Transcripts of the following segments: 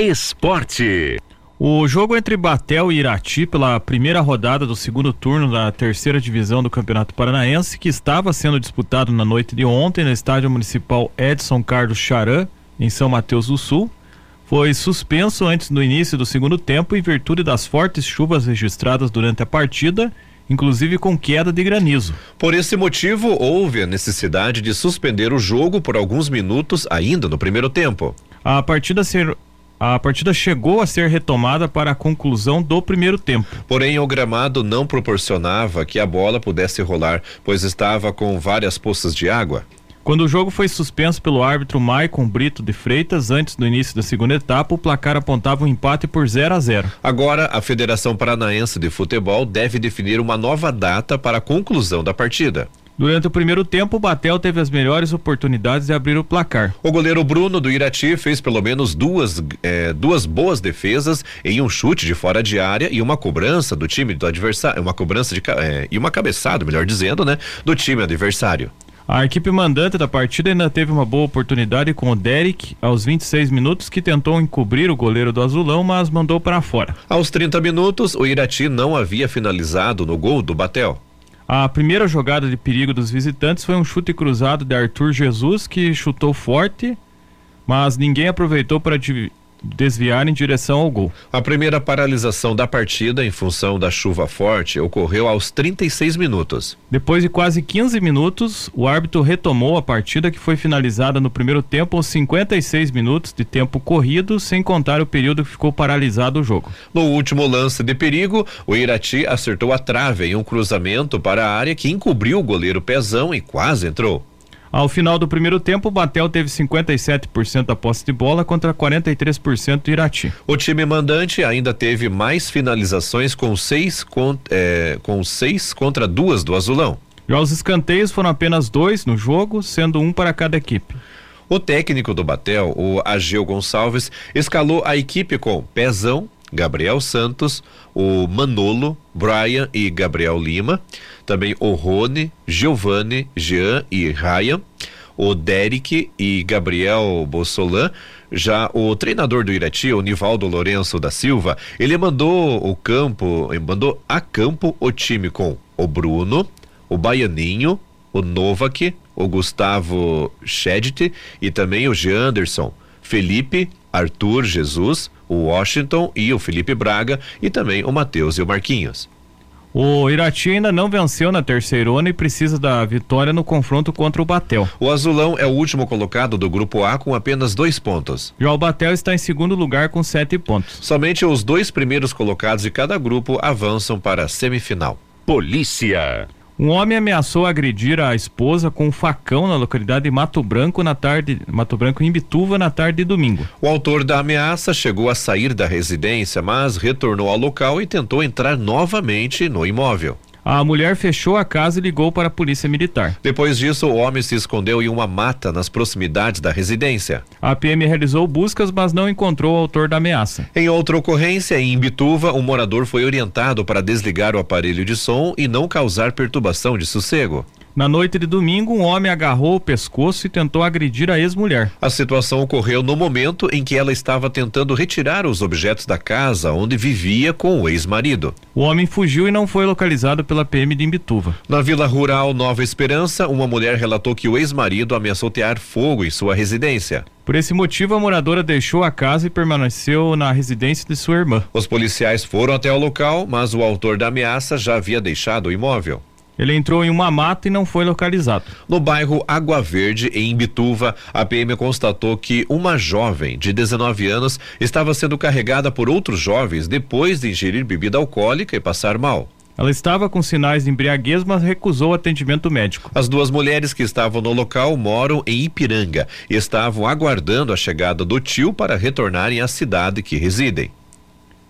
Esporte. O jogo entre Batel e Irati pela primeira rodada do segundo turno da terceira divisão do Campeonato Paranaense, que estava sendo disputado na noite de ontem no Estádio Municipal Edson Carlos Charan, em São Mateus do Sul, foi suspenso antes do início do segundo tempo em virtude das fortes chuvas registradas durante a partida, inclusive com queda de granizo. Por esse motivo, houve a necessidade de suspender o jogo por alguns minutos ainda no primeiro tempo. A partida ser a partida chegou a ser retomada para a conclusão do primeiro tempo. Porém, o gramado não proporcionava que a bola pudesse rolar, pois estava com várias poças de água. Quando o jogo foi suspenso pelo árbitro Maicon Brito de Freitas, antes do início da segunda etapa, o placar apontava um empate por 0 a 0. Agora, a Federação Paranaense de Futebol deve definir uma nova data para a conclusão da partida. Durante o primeiro tempo, o Batel teve as melhores oportunidades de abrir o placar. O goleiro Bruno do Irati fez pelo menos duas, eh, duas boas defesas em um chute de fora de área e uma cobrança do time do adversário, uma cobrança de eh, e uma cabeçada, melhor dizendo, né, do time adversário. A equipe mandante da partida ainda teve uma boa oportunidade com o Derek aos 26 minutos, que tentou encobrir o goleiro do Azulão, mas mandou para fora. Aos 30 minutos, o Irati não havia finalizado no gol do Batel. A primeira jogada de perigo dos visitantes foi um chute cruzado de Arthur Jesus, que chutou forte, mas ninguém aproveitou para desviar em direção ao gol. A primeira paralisação da partida em função da chuva forte ocorreu aos 36 minutos. Depois de quase 15 minutos, o árbitro retomou a partida que foi finalizada no primeiro tempo aos 56 minutos de tempo corrido, sem contar o período que ficou paralisado o jogo. No último lance de perigo, o Irati acertou a trave em um cruzamento para a área que encobriu o goleiro Pezão e quase entrou. Ao final do primeiro tempo, o Batel teve 57% da posse de bola contra 43% do Irati. O time mandante ainda teve mais finalizações com seis, é, com seis contra duas do Azulão. Já os escanteios foram apenas dois no jogo, sendo um para cada equipe. O técnico do Batel, o Ageu Gonçalves, escalou a equipe com Pezão, Gabriel Santos, o Manolo, Brian e Gabriel Lima, também o Rony, Giovanni, Jean e Ryan, o Derek e Gabriel Bossolan. Já o treinador do Irati, o Nivaldo Lourenço da Silva, ele mandou o campo, mandou a campo o time com o Bruno, o Baianinho, o Novak, o Gustavo Schedit e também o Anderson, Felipe, Arthur Jesus, o Washington e o Felipe Braga e também o Matheus e o Marquinhos. O Irati ainda não venceu na terceirona e precisa da vitória no confronto contra o Batel. O Azulão é o último colocado do grupo A com apenas dois pontos. Já o Batel está em segundo lugar com sete pontos. Somente os dois primeiros colocados de cada grupo avançam para a semifinal. Polícia. Um homem ameaçou agredir a esposa com um facão na localidade de Mato Branco na tarde, Mato Branco em Bituva na tarde de domingo. O autor da ameaça chegou a sair da residência, mas retornou ao local e tentou entrar novamente no imóvel. A mulher fechou a casa e ligou para a polícia militar. Depois disso, o homem se escondeu em uma mata nas proximidades da residência. A PM realizou buscas, mas não encontrou o autor da ameaça. Em outra ocorrência, em Bituva, um morador foi orientado para desligar o aparelho de som e não causar perturbação de sossego. Na noite de domingo, um homem agarrou o pescoço e tentou agredir a ex-mulher. A situação ocorreu no momento em que ela estava tentando retirar os objetos da casa onde vivia com o ex-marido. O homem fugiu e não foi localizado pela PM de Imbituva. Na Vila Rural Nova Esperança, uma mulher relatou que o ex-marido ameaçou tear fogo em sua residência. Por esse motivo, a moradora deixou a casa e permaneceu na residência de sua irmã. Os policiais foram até o local, mas o autor da ameaça já havia deixado o imóvel. Ele entrou em uma mata e não foi localizado. No bairro Água Verde, em Imbituva, a PM constatou que uma jovem de 19 anos estava sendo carregada por outros jovens depois de ingerir bebida alcoólica e passar mal. Ela estava com sinais de embriaguez, mas recusou atendimento médico. As duas mulheres que estavam no local moram em Ipiranga e estavam aguardando a chegada do tio para retornarem à cidade que residem.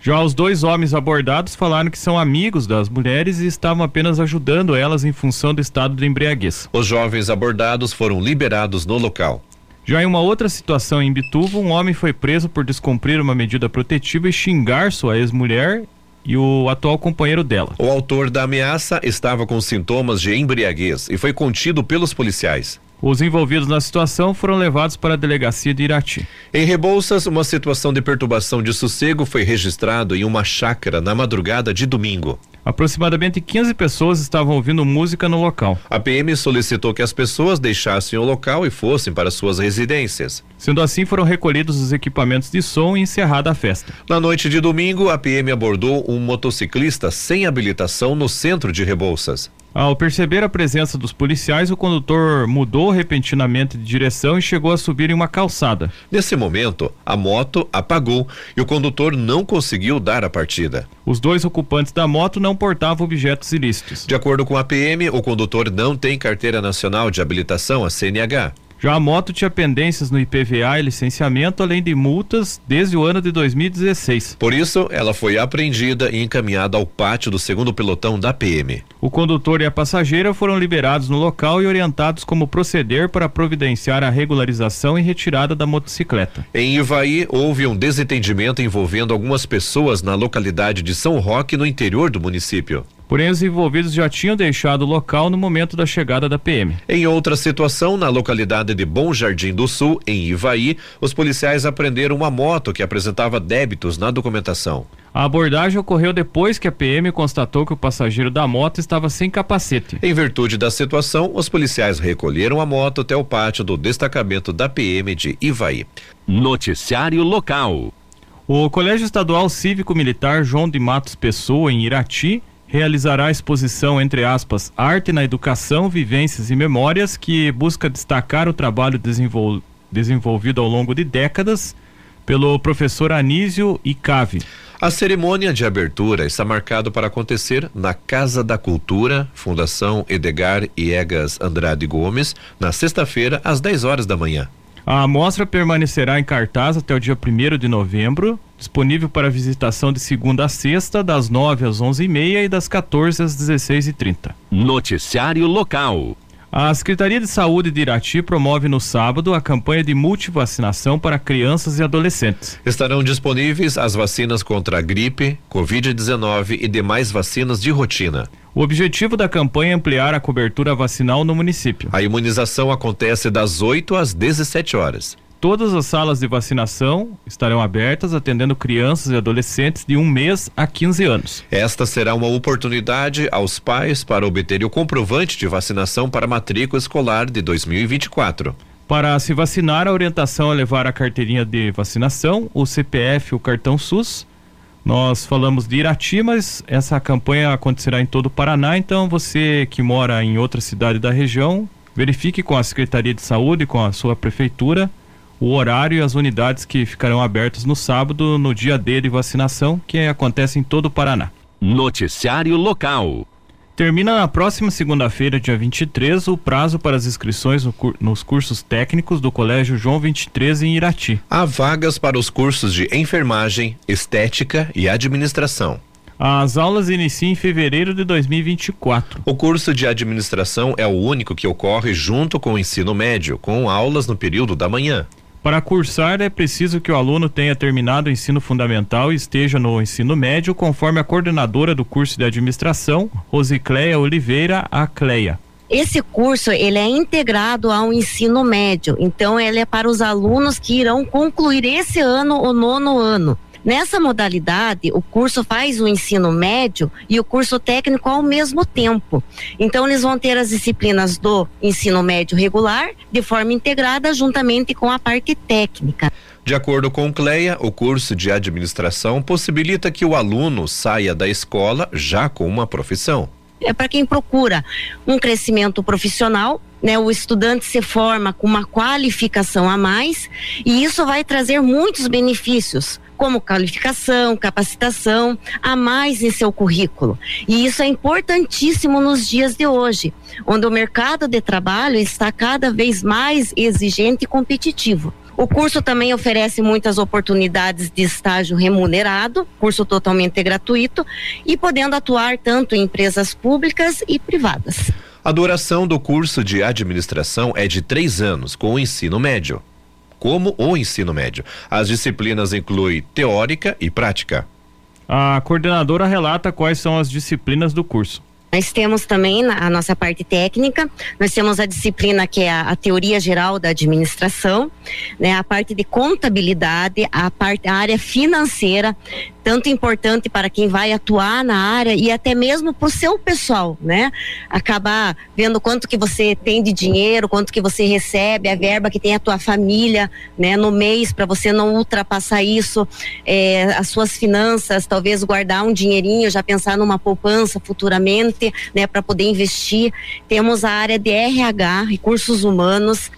Já os dois homens abordados falaram que são amigos das mulheres e estavam apenas ajudando elas em função do estado de embriaguez. Os jovens abordados foram liberados no local. Já em uma outra situação em Bituva, um homem foi preso por descumprir uma medida protetiva e xingar sua ex-mulher e o atual companheiro dela. O autor da ameaça estava com sintomas de embriaguez e foi contido pelos policiais. Os envolvidos na situação foram levados para a delegacia de Irati. Em Rebouças, uma situação de perturbação de sossego foi registrado em uma chácara na madrugada de domingo. Aproximadamente 15 pessoas estavam ouvindo música no local. A PM solicitou que as pessoas deixassem o local e fossem para suas residências. Sendo assim, foram recolhidos os equipamentos de som e encerrada a festa. Na noite de domingo, a PM abordou um motociclista sem habilitação no centro de Rebouças. Ao perceber a presença dos policiais, o condutor mudou repentinamente de direção e chegou a subir em uma calçada. Nesse momento, a moto apagou e o condutor não conseguiu dar a partida. Os dois ocupantes da moto não portavam objetos ilícitos. De acordo com a PM, o condutor não tem carteira nacional de habilitação, a CNH. Já a moto tinha pendências no IPVA e licenciamento, além de multas desde o ano de 2016. Por isso, ela foi apreendida e encaminhada ao pátio do segundo pelotão da PM. O condutor e a passageira foram liberados no local e orientados como proceder para providenciar a regularização e retirada da motocicleta. Em Ivaí, houve um desentendimento envolvendo algumas pessoas na localidade de São Roque, no interior do município. Porém, os envolvidos já tinham deixado o local no momento da chegada da PM. Em outra situação, na localidade de Bom Jardim do Sul, em Ivaí, os policiais apreenderam uma moto que apresentava débitos na documentação. A abordagem ocorreu depois que a PM constatou que o passageiro da moto estava sem capacete. Em virtude da situação, os policiais recolheram a moto até o pátio do destacamento da PM de Ivaí. Noticiário local. O Colégio Estadual Cívico Militar João de Matos Pessoa, em Irati, realizará a exposição, entre aspas, Arte na Educação, Vivências e Memórias, que busca destacar o trabalho desenvol desenvolvido ao longo de décadas pelo professor Anísio Icave. A cerimônia de abertura está marcada para acontecer na Casa da Cultura, Fundação Edgar Iegas Andrade Gomes, na sexta-feira, às 10 horas da manhã. A mostra permanecerá em cartaz até o dia 1 de novembro, disponível para visitação de segunda a sexta, das 9 às 11h30 e das 14 às 16h30. Noticiário local. A Secretaria de Saúde de Irati promove no sábado a campanha de multivacinação para crianças e adolescentes. Estarão disponíveis as vacinas contra a gripe, Covid-19 e demais vacinas de rotina. O objetivo da campanha é ampliar a cobertura vacinal no município. A imunização acontece das 8 às 17 horas. Todas as salas de vacinação estarão abertas, atendendo crianças e adolescentes de um mês a 15 anos. Esta será uma oportunidade aos pais para obter o comprovante de vacinação para matrícula escolar de 2024. Para se vacinar, a orientação é levar a carteirinha de vacinação, o CPF, o cartão SUS. Nós falamos de Irati, mas essa campanha acontecerá em todo o Paraná, então você que mora em outra cidade da região, verifique com a Secretaria de Saúde, com a sua prefeitura, o horário e as unidades que ficarão abertas no sábado, no dia D de vacinação, que acontece em todo o Paraná. Noticiário local. Termina na próxima segunda-feira, dia 23, o prazo para as inscrições no cur nos cursos técnicos do Colégio João 23 em Irati. Há vagas para os cursos de enfermagem, estética e administração. As aulas iniciam em fevereiro de 2024. O curso de administração é o único que ocorre junto com o ensino médio, com aulas no período da manhã. Para cursar, é preciso que o aluno tenha terminado o ensino fundamental e esteja no ensino médio, conforme a coordenadora do curso de administração, Rosicléia Oliveira, a Cleia. Esse curso ele é integrado ao ensino médio, então ele é para os alunos que irão concluir esse ano o nono ano. Nessa modalidade, o curso faz o ensino médio e o curso técnico ao mesmo tempo. Então, eles vão ter as disciplinas do ensino médio regular de forma integrada juntamente com a parte técnica. De acordo com Cleia, o curso de administração possibilita que o aluno saia da escola já com uma profissão. É para quem procura um crescimento profissional, né? O estudante se forma com uma qualificação a mais e isso vai trazer muitos benefícios como qualificação, capacitação a mais em seu currículo. E isso é importantíssimo nos dias de hoje, onde o mercado de trabalho está cada vez mais exigente e competitivo. O curso também oferece muitas oportunidades de estágio remunerado, curso totalmente gratuito e podendo atuar tanto em empresas públicas e privadas. A duração do curso de administração é de três anos, com o ensino médio como o ensino médio. As disciplinas incluem teórica e prática. A coordenadora relata quais são as disciplinas do curso. Nós temos também a nossa parte técnica, nós temos a disciplina que é a, a, teoria geral da administração, né, a parte de contabilidade, a parte a área financeira, tanto importante para quem vai atuar na área e até mesmo para o seu pessoal, né? Acabar vendo quanto que você tem de dinheiro, quanto que você recebe, a verba que tem a tua família, né, no mês para você não ultrapassar isso, é, as suas finanças, talvez guardar um dinheirinho, já pensar numa poupança futuramente né, para poder investir. Temos a área de RH, recursos humanos.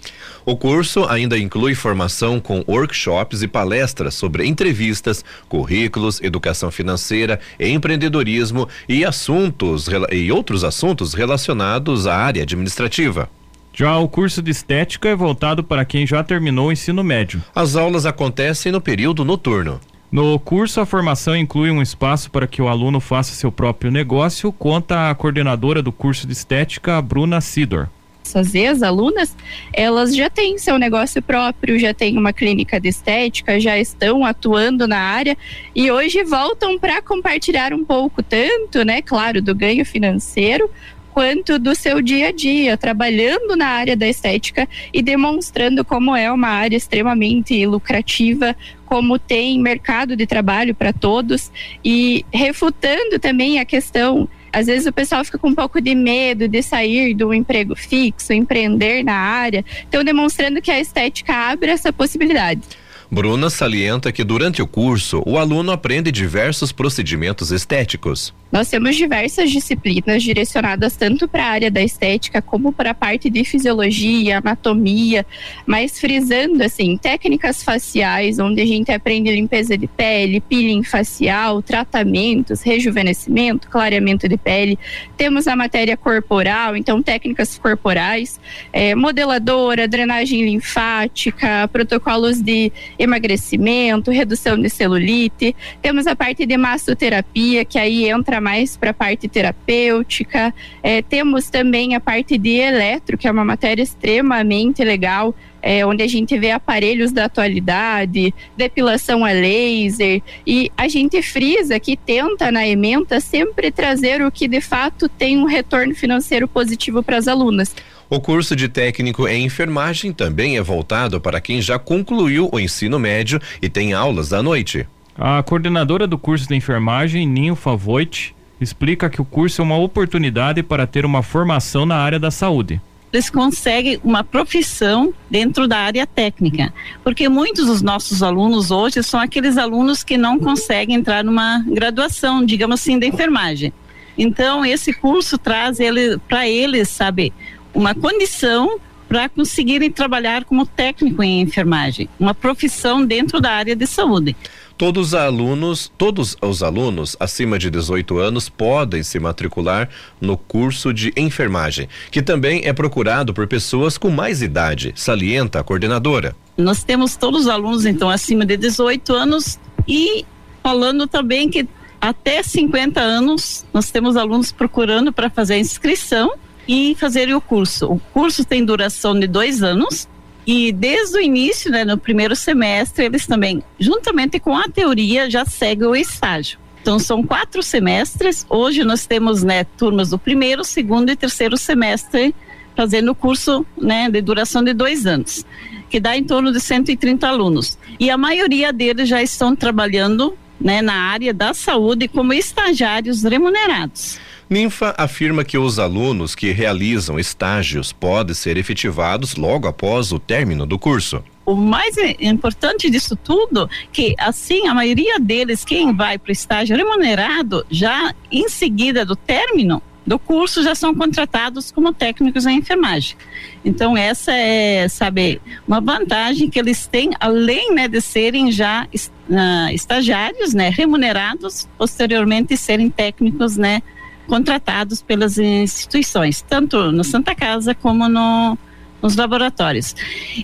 O curso ainda inclui formação com workshops e palestras sobre entrevistas, currículos, educação financeira, empreendedorismo e assuntos e outros assuntos relacionados à área administrativa. Já o curso de estética é voltado para quem já terminou o ensino médio. As aulas acontecem no período noturno. No curso, a formação inclui um espaço para que o aluno faça seu próprio negócio, conta a coordenadora do curso de estética, Bruna Sidor. As ex-alunas, elas já têm seu negócio próprio, já têm uma clínica de estética, já estão atuando na área e hoje voltam para compartilhar um pouco tanto, né, claro, do ganho financeiro, quanto do seu dia a dia, trabalhando na área da estética e demonstrando como é uma área extremamente lucrativa, como tem mercado de trabalho para todos e refutando também a questão às vezes o pessoal fica com um pouco de medo de sair do emprego fixo, empreender na área. Então, demonstrando que a estética abre essa possibilidade. Bruna salienta que durante o curso o aluno aprende diversos procedimentos estéticos. Nós temos diversas disciplinas direcionadas tanto para a área da estética como para a parte de fisiologia, anatomia, mas frisando assim, técnicas faciais, onde a gente aprende limpeza de pele, peeling facial, tratamentos, rejuvenescimento, clareamento de pele. Temos a matéria corporal, então técnicas corporais, é, modeladora, drenagem linfática, protocolos de emagrecimento, redução de celulite. Temos a parte de massoterapia, que aí entra mais para a parte terapêutica. É, temos também a parte de eletro, que é uma matéria extremamente legal, é, onde a gente vê aparelhos da atualidade, depilação a laser, e a gente frisa que tenta na ementa sempre trazer o que de fato tem um retorno financeiro positivo para as alunas. O curso de técnico em enfermagem também é voltado para quem já concluiu o ensino médio e tem aulas à noite. A coordenadora do curso de enfermagem, Ninho Favoit, explica que o curso é uma oportunidade para ter uma formação na área da saúde eles conseguem uma profissão dentro da área técnica, porque muitos dos nossos alunos hoje são aqueles alunos que não conseguem entrar numa graduação, digamos assim, da enfermagem. Então, esse curso traz ele para eles, sabe, uma condição para conseguirem trabalhar como técnico em enfermagem, uma profissão dentro da área de saúde. Todos os alunos, todos os alunos acima de 18 anos podem se matricular no curso de enfermagem, que também é procurado por pessoas com mais idade, salienta a coordenadora. Nós temos todos os alunos então acima de 18 anos e falando também que até 50 anos nós temos alunos procurando para fazer a inscrição e fazer o curso. O curso tem duração de dois anos e desde o início, né, no primeiro semestre, eles também, juntamente com a teoria, já seguem o estágio. Então são quatro semestres. Hoje nós temos né, turmas do primeiro, segundo e terceiro semestre fazendo o curso né, de duração de dois anos, que dá em torno de 130 alunos. E a maioria deles já estão trabalhando né, na área da saúde como estagiários remunerados. Ninfa afirma que os alunos que realizam estágios podem ser efetivados logo após o término do curso. O mais importante disso tudo que assim a maioria deles quem vai para o estágio remunerado já em seguida do término do curso já são contratados como técnicos em enfermagem. Então essa é, sabe, uma vantagem que eles têm além, né, de serem já uh, estagiários, né, remunerados, posteriormente serem técnicos, né, contratados pelas instituições, tanto no Santa Casa como no, nos laboratórios.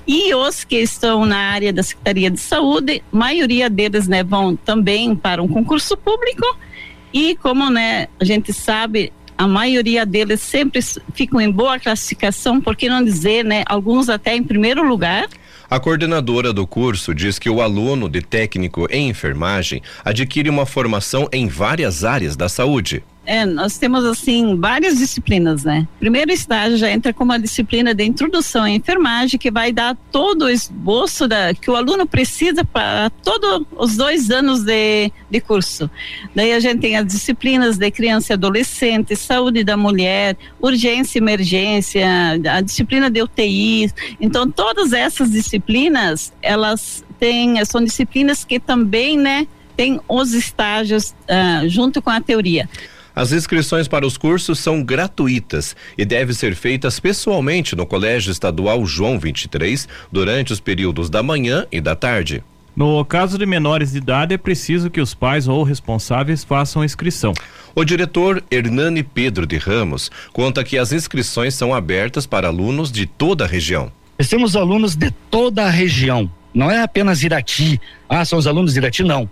E os que estão na área da Secretaria de Saúde, maioria deles né, vão também para um concurso público e como né, a gente sabe, a maioria deles sempre ficam em boa classificação, por que não dizer, né, alguns até em primeiro lugar. A coordenadora do curso diz que o aluno de técnico em enfermagem adquire uma formação em várias áreas da saúde É, nós temos assim várias disciplinas, né? Primeiro estágio já entra como a disciplina de introdução à enfermagem, que vai dar todo o esboço da, que o aluno precisa para todos os dois anos de, de curso. Daí a gente tem as disciplinas de criança e adolescente, saúde da mulher, urgência e emergência, a disciplina de UTI. Então, todas essas disciplinas, elas têm, são disciplinas que também, né, tem os estágios uh, junto com a teoria. As inscrições para os cursos são gratuitas e devem ser feitas pessoalmente no Colégio Estadual João 23 durante os períodos da manhã e da tarde. No caso de menores de idade, é preciso que os pais ou responsáveis façam inscrição. O diretor Hernani Pedro de Ramos conta que as inscrições são abertas para alunos de toda a região. Nós temos alunos de toda a região, não é apenas Irati. Ah, são os alunos de Irati, não.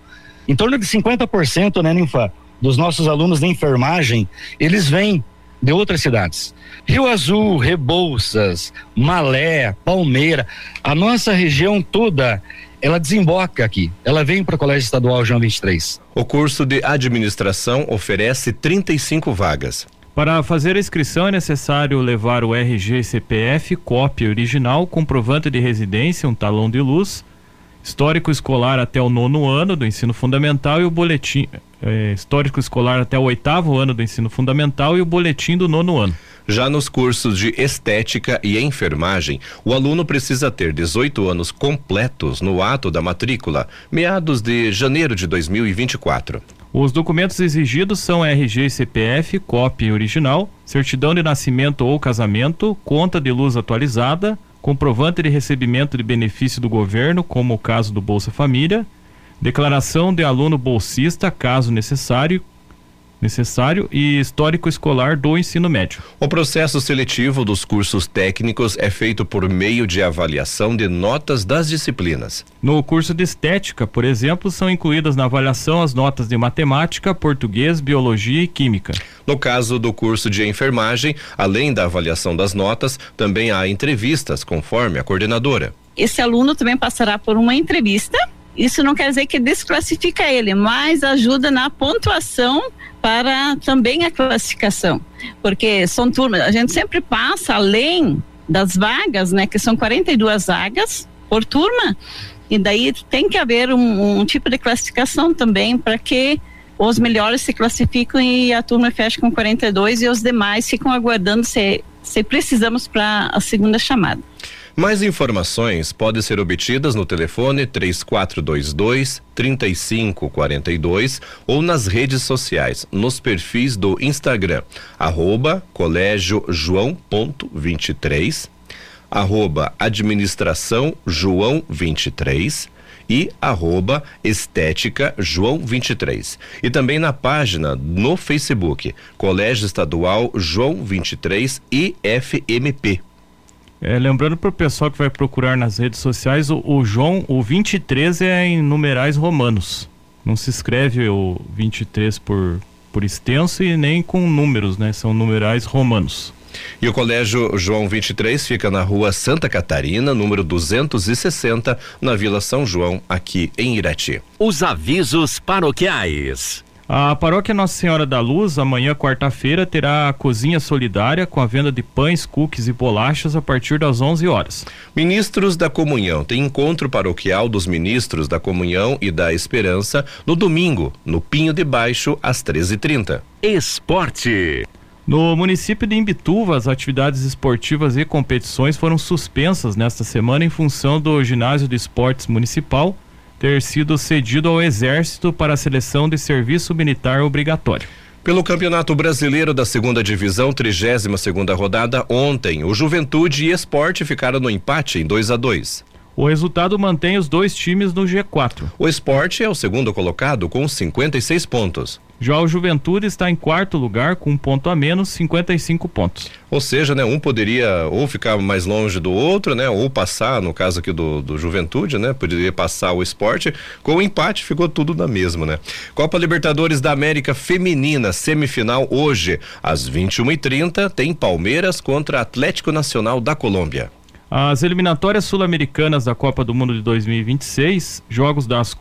Em torno de 50%, né, Ninfa, dos nossos alunos de enfermagem, eles vêm de outras cidades. Rio Azul, Rebouças, Malé, Palmeira, a nossa região toda, ela desemboca aqui. Ela vem para o Colégio Estadual João 23. O curso de administração oferece 35 vagas. Para fazer a inscrição é necessário levar o RG CPF, cópia original, comprovante de residência, um talão de luz, histórico escolar até o nono ano do ensino fundamental e o boletim é, histórico escolar até o oitavo ano do ensino fundamental e o boletim do nono ano. Já nos cursos de estética e enfermagem, o aluno precisa ter 18 anos completos no ato da matrícula, meados de janeiro de 2024. Os documentos exigidos são RG e CPF, cópia original, certidão de nascimento ou casamento, conta de luz atualizada, comprovante de recebimento de benefício do governo, como o caso do Bolsa Família, declaração de aluno bolsista, caso necessário, necessário e histórico escolar do ensino médio. O processo seletivo dos cursos técnicos é feito por meio de avaliação de notas das disciplinas. No curso de estética, por exemplo, são incluídas na avaliação as notas de matemática, português, biologia e química. No caso do curso de enfermagem, além da avaliação das notas, também há entrevistas, conforme a coordenadora. Esse aluno também passará por uma entrevista isso não quer dizer que desclassifica ele, mas ajuda na pontuação para também a classificação. Porque são turmas, a gente sempre passa além das vagas, né, que são 42 vagas por turma, e daí tem que haver um, um tipo de classificação também para que os melhores se classificam e a turma fecha com 42 e os demais ficam aguardando se, se precisamos para a segunda chamada. Mais informações podem ser obtidas no telefone 3422 3542 ou nas redes sociais, nos perfis do Instagram, arroba colégio João ponto 23, arroba administração João 23 e arroba estética João 23. E também na página no Facebook, Colégio Estadual João 23 IFMP. É, lembrando para o pessoal que vai procurar nas redes sociais, o, o, João, o 23 é em numerais romanos. Não se escreve o 23 por, por extenso e nem com números, né? São numerais romanos. E o Colégio João 23 fica na rua Santa Catarina, número 260, na Vila São João, aqui em Irati. Os avisos paroquiais. A paróquia Nossa Senhora da Luz, amanhã, quarta-feira, terá a cozinha solidária com a venda de pães, cookies e bolachas a partir das 11 horas. Ministros da Comunhão tem encontro paroquial dos ministros da Comunhão e da Esperança no domingo, no Pinho de Baixo, às 13h30. Esporte. No município de Imbituva, as atividades esportivas e competições foram suspensas nesta semana em função do ginásio de esportes municipal ter sido cedido ao Exército para a seleção de serviço militar obrigatório. Pelo Campeonato Brasileiro da Segunda Divisão, 32 segunda rodada, ontem, o Juventude e Esporte ficaram no empate em 2 a 2 o resultado mantém os dois times no G4. O esporte é o segundo colocado com 56 pontos. Já o Juventude está em quarto lugar com um ponto a menos, 55 pontos. Ou seja, né, um poderia ou ficar mais longe do outro, né, ou passar, no caso aqui do, do Juventude, né, poderia passar o esporte. Com o empate ficou tudo na mesma, né? Copa Libertadores da América Feminina, semifinal hoje, às 21h30, tem Palmeiras contra Atlético Nacional da Colômbia. As eliminatórias sul-americanas da Copa do Mundo de 2026, jogos das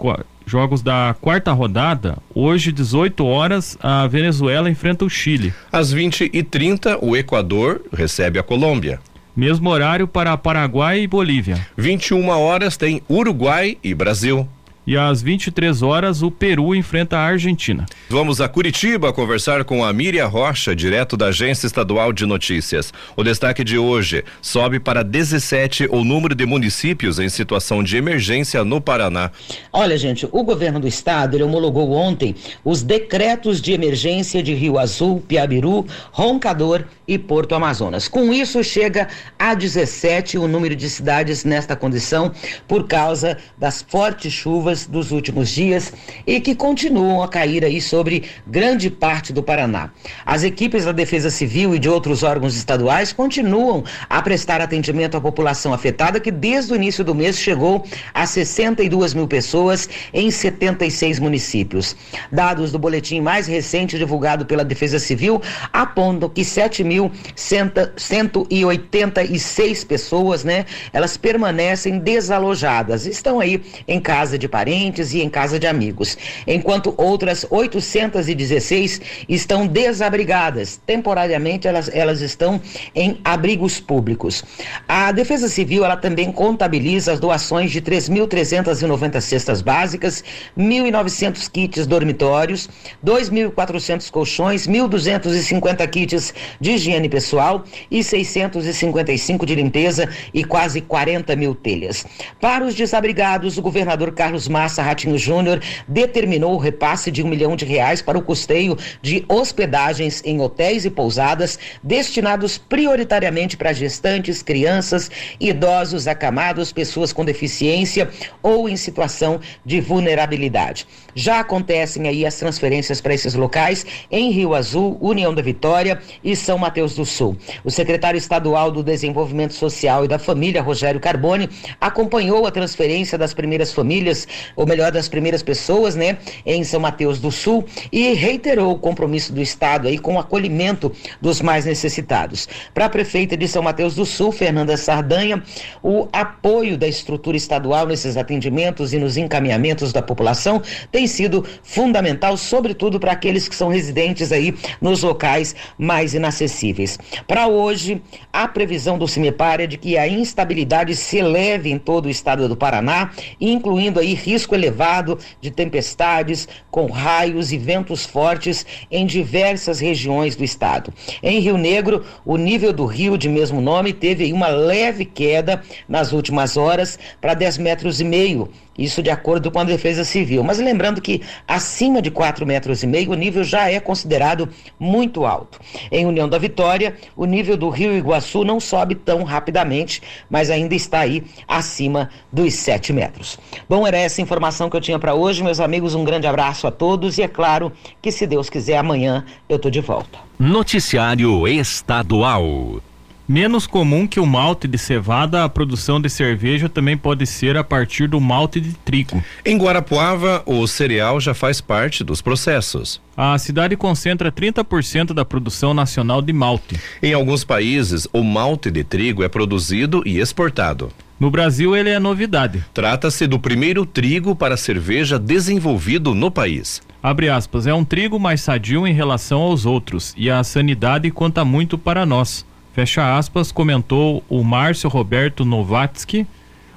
jogos da quarta rodada. Hoje, 18 horas, a Venezuela enfrenta o Chile. Às 20 e 30 o Equador recebe a Colômbia. Mesmo horário para Paraguai e Bolívia. 21 horas tem Uruguai e Brasil. E às 23 horas, o Peru enfrenta a Argentina. Vamos a Curitiba conversar com a Miriam Rocha, direto da Agência Estadual de Notícias. O destaque de hoje sobe para 17 o número de municípios em situação de emergência no Paraná. Olha, gente, o governo do estado ele homologou ontem os decretos de emergência de Rio Azul, Piabiru, Roncador e Porto Amazonas. Com isso, chega a 17 o número de cidades nesta condição por causa das fortes chuvas chuvas dos últimos dias e que continuam a cair aí sobre grande parte do Paraná. As equipes da Defesa Civil e de outros órgãos estaduais continuam a prestar atendimento à população afetada, que desde o início do mês chegou a 62 mil pessoas em 76 municípios. Dados do boletim mais recente divulgado pela Defesa Civil apontam que 7.186 pessoas, né, elas permanecem desalojadas, estão aí em casa de parentes parentes e em casa de amigos, enquanto outras 816 estão desabrigadas. Temporariamente, elas, elas estão em abrigos públicos. A Defesa Civil ela também contabiliza as doações de 3.390 cestas básicas, 1.900 kits dormitórios, 2.400 colchões, 1.250 kits de higiene pessoal e 655 de limpeza e quase 40 mil telhas. Para os desabrigados, o governador Carlos Massa Ratinho Júnior determinou o repasse de um milhão de reais para o custeio de hospedagens em hotéis e pousadas destinados prioritariamente para gestantes, crianças, idosos, acamados, pessoas com deficiência ou em situação de vulnerabilidade. Já acontecem aí as transferências para esses locais em Rio Azul, União da Vitória e São Mateus do Sul. O secretário estadual do Desenvolvimento Social e da Família, Rogério Carboni, acompanhou a transferência das primeiras famílias ou melhor, das primeiras pessoas, né, em São Mateus do Sul e reiterou o compromisso do Estado aí com o acolhimento dos mais necessitados. Para a prefeita de São Mateus do Sul, Fernanda Sardanha, o apoio da estrutura estadual nesses atendimentos e nos encaminhamentos da população tem sido fundamental, sobretudo para aqueles que são residentes aí nos locais mais inacessíveis. Para hoje, a previsão do CIMEPAR é de que a instabilidade se eleve em todo o estado do Paraná, incluindo aí risco elevado de tempestades com raios e ventos fortes em diversas regiões do estado. Em Rio Negro, o nível do rio de mesmo nome teve uma leve queda nas últimas horas para 10 metros e meio isso de acordo com a Defesa Civil. Mas lembrando que acima de 4 metros e meio o nível já é considerado muito alto. Em União da Vitória, o nível do Rio Iguaçu não sobe tão rapidamente, mas ainda está aí acima dos 7 metros. Bom, era essa informação que eu tinha para hoje, meus amigos. Um grande abraço a todos e é claro que se Deus quiser amanhã eu tô de volta. Noticiário Estadual. Menos comum que o malte de cevada, a produção de cerveja também pode ser a partir do malte de trigo. Em Guarapuava, o cereal já faz parte dos processos. A cidade concentra 30% da produção nacional de malte. Em alguns países, o malte de trigo é produzido e exportado. No Brasil, ele é novidade. Trata-se do primeiro trigo para cerveja desenvolvido no país. Abre aspas, é um trigo mais sadio em relação aos outros e a sanidade conta muito para nós. Fecha aspas, comentou o Márcio Roberto Novatsky,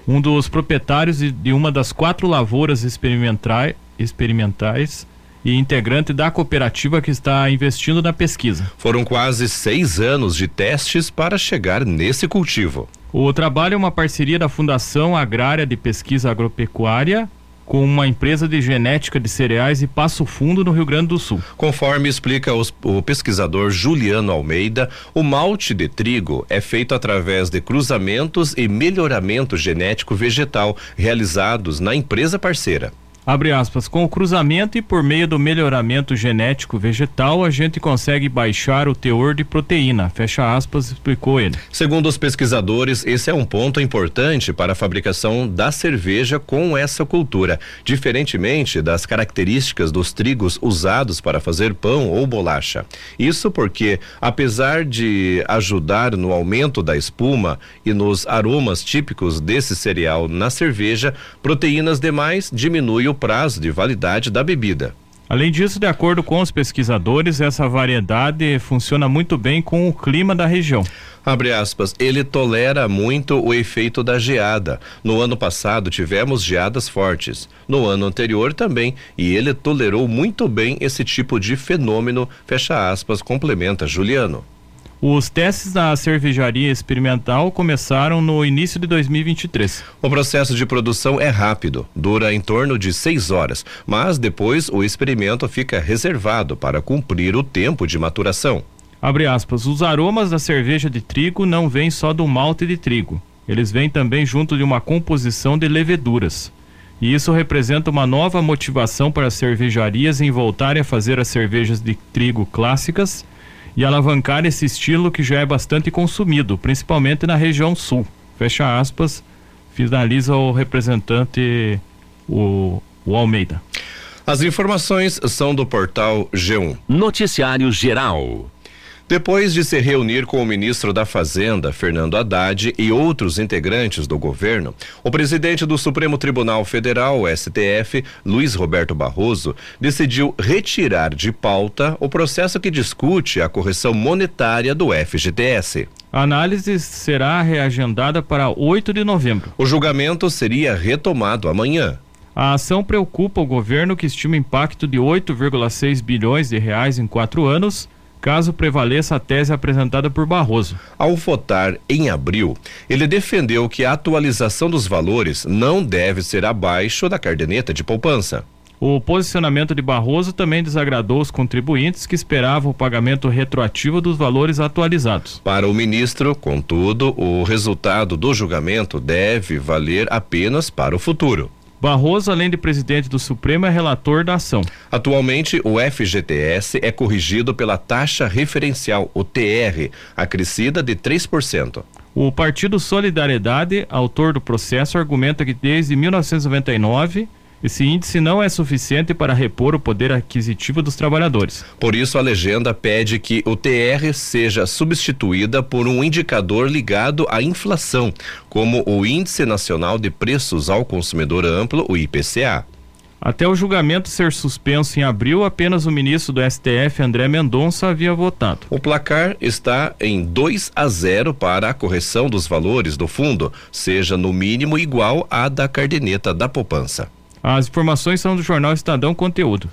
um dos proprietários de uma das quatro lavouras experimentais, experimentais e integrante da cooperativa que está investindo na pesquisa. Foram quase seis anos de testes para chegar nesse cultivo. O trabalho é uma parceria da Fundação Agrária de Pesquisa Agropecuária com uma empresa de genética de cereais e Passo Fundo, no Rio Grande do Sul. Conforme explica os, o pesquisador Juliano Almeida, o malte de trigo é feito através de cruzamentos e melhoramento genético vegetal realizados na empresa parceira. Abre aspas, com o cruzamento e por meio do melhoramento genético vegetal, a gente consegue baixar o teor de proteína. Fecha aspas, explicou ele. Segundo os pesquisadores, esse é um ponto importante para a fabricação da cerveja com essa cultura, diferentemente das características dos trigos usados para fazer pão ou bolacha. Isso porque, apesar de ajudar no aumento da espuma e nos aromas típicos desse cereal na cerveja, proteínas demais diminuem o prazo de validade da bebida. Além disso, de acordo com os pesquisadores, essa variedade funciona muito bem com o clima da região. Abre aspas, ele tolera muito o efeito da geada. No ano passado tivemos geadas fortes. No ano anterior também. E ele tolerou muito bem esse tipo de fenômeno. Fecha aspas, complementa Juliano. Os testes da cervejaria experimental começaram no início de 2023. O processo de produção é rápido, dura em torno de seis horas, mas depois o experimento fica reservado para cumprir o tempo de maturação. Abre aspas, os aromas da cerveja de trigo não vêm só do malte de trigo, eles vêm também junto de uma composição de leveduras. E isso representa uma nova motivação para as cervejarias em voltarem a fazer as cervejas de trigo clássicas e alavancar esse estilo que já é bastante consumido, principalmente na região sul. Fecha aspas, finaliza o representante o, o Almeida. As informações são do portal G1. Noticiário Geral. Depois de se reunir com o ministro da Fazenda, Fernando Haddad, e outros integrantes do governo, o presidente do Supremo Tribunal Federal, STF, Luiz Roberto Barroso, decidiu retirar de pauta o processo que discute a correção monetária do FGTS. A análise será reagendada para 8 de novembro. O julgamento seria retomado amanhã. A ação preocupa o governo que estima impacto de 8,6 bilhões de reais em quatro anos caso prevaleça a tese apresentada por Barroso. Ao votar em abril, ele defendeu que a atualização dos valores não deve ser abaixo da cardeneta de poupança. O posicionamento de Barroso também desagradou os contribuintes que esperavam o pagamento retroativo dos valores atualizados. Para o ministro, contudo, o resultado do julgamento deve valer apenas para o futuro. Barroso, além de presidente do Supremo, é relator da ação. Atualmente, o FGTS é corrigido pela taxa referencial, o TR, acrescida de 3%. O Partido Solidariedade, autor do processo, argumenta que desde 1999 esse índice não é suficiente para repor o poder aquisitivo dos trabalhadores. Por isso, a legenda pede que o TR seja substituída por um indicador ligado à inflação, como o Índice Nacional de Preços ao Consumidor Amplo, o IPCA. Até o julgamento ser suspenso em abril, apenas o ministro do STF, André Mendonça, havia votado. O placar está em 2 a 0 para a correção dos valores do fundo, seja no mínimo igual à da cardeneta da poupança. As informações são do jornal Estadão Conteúdo.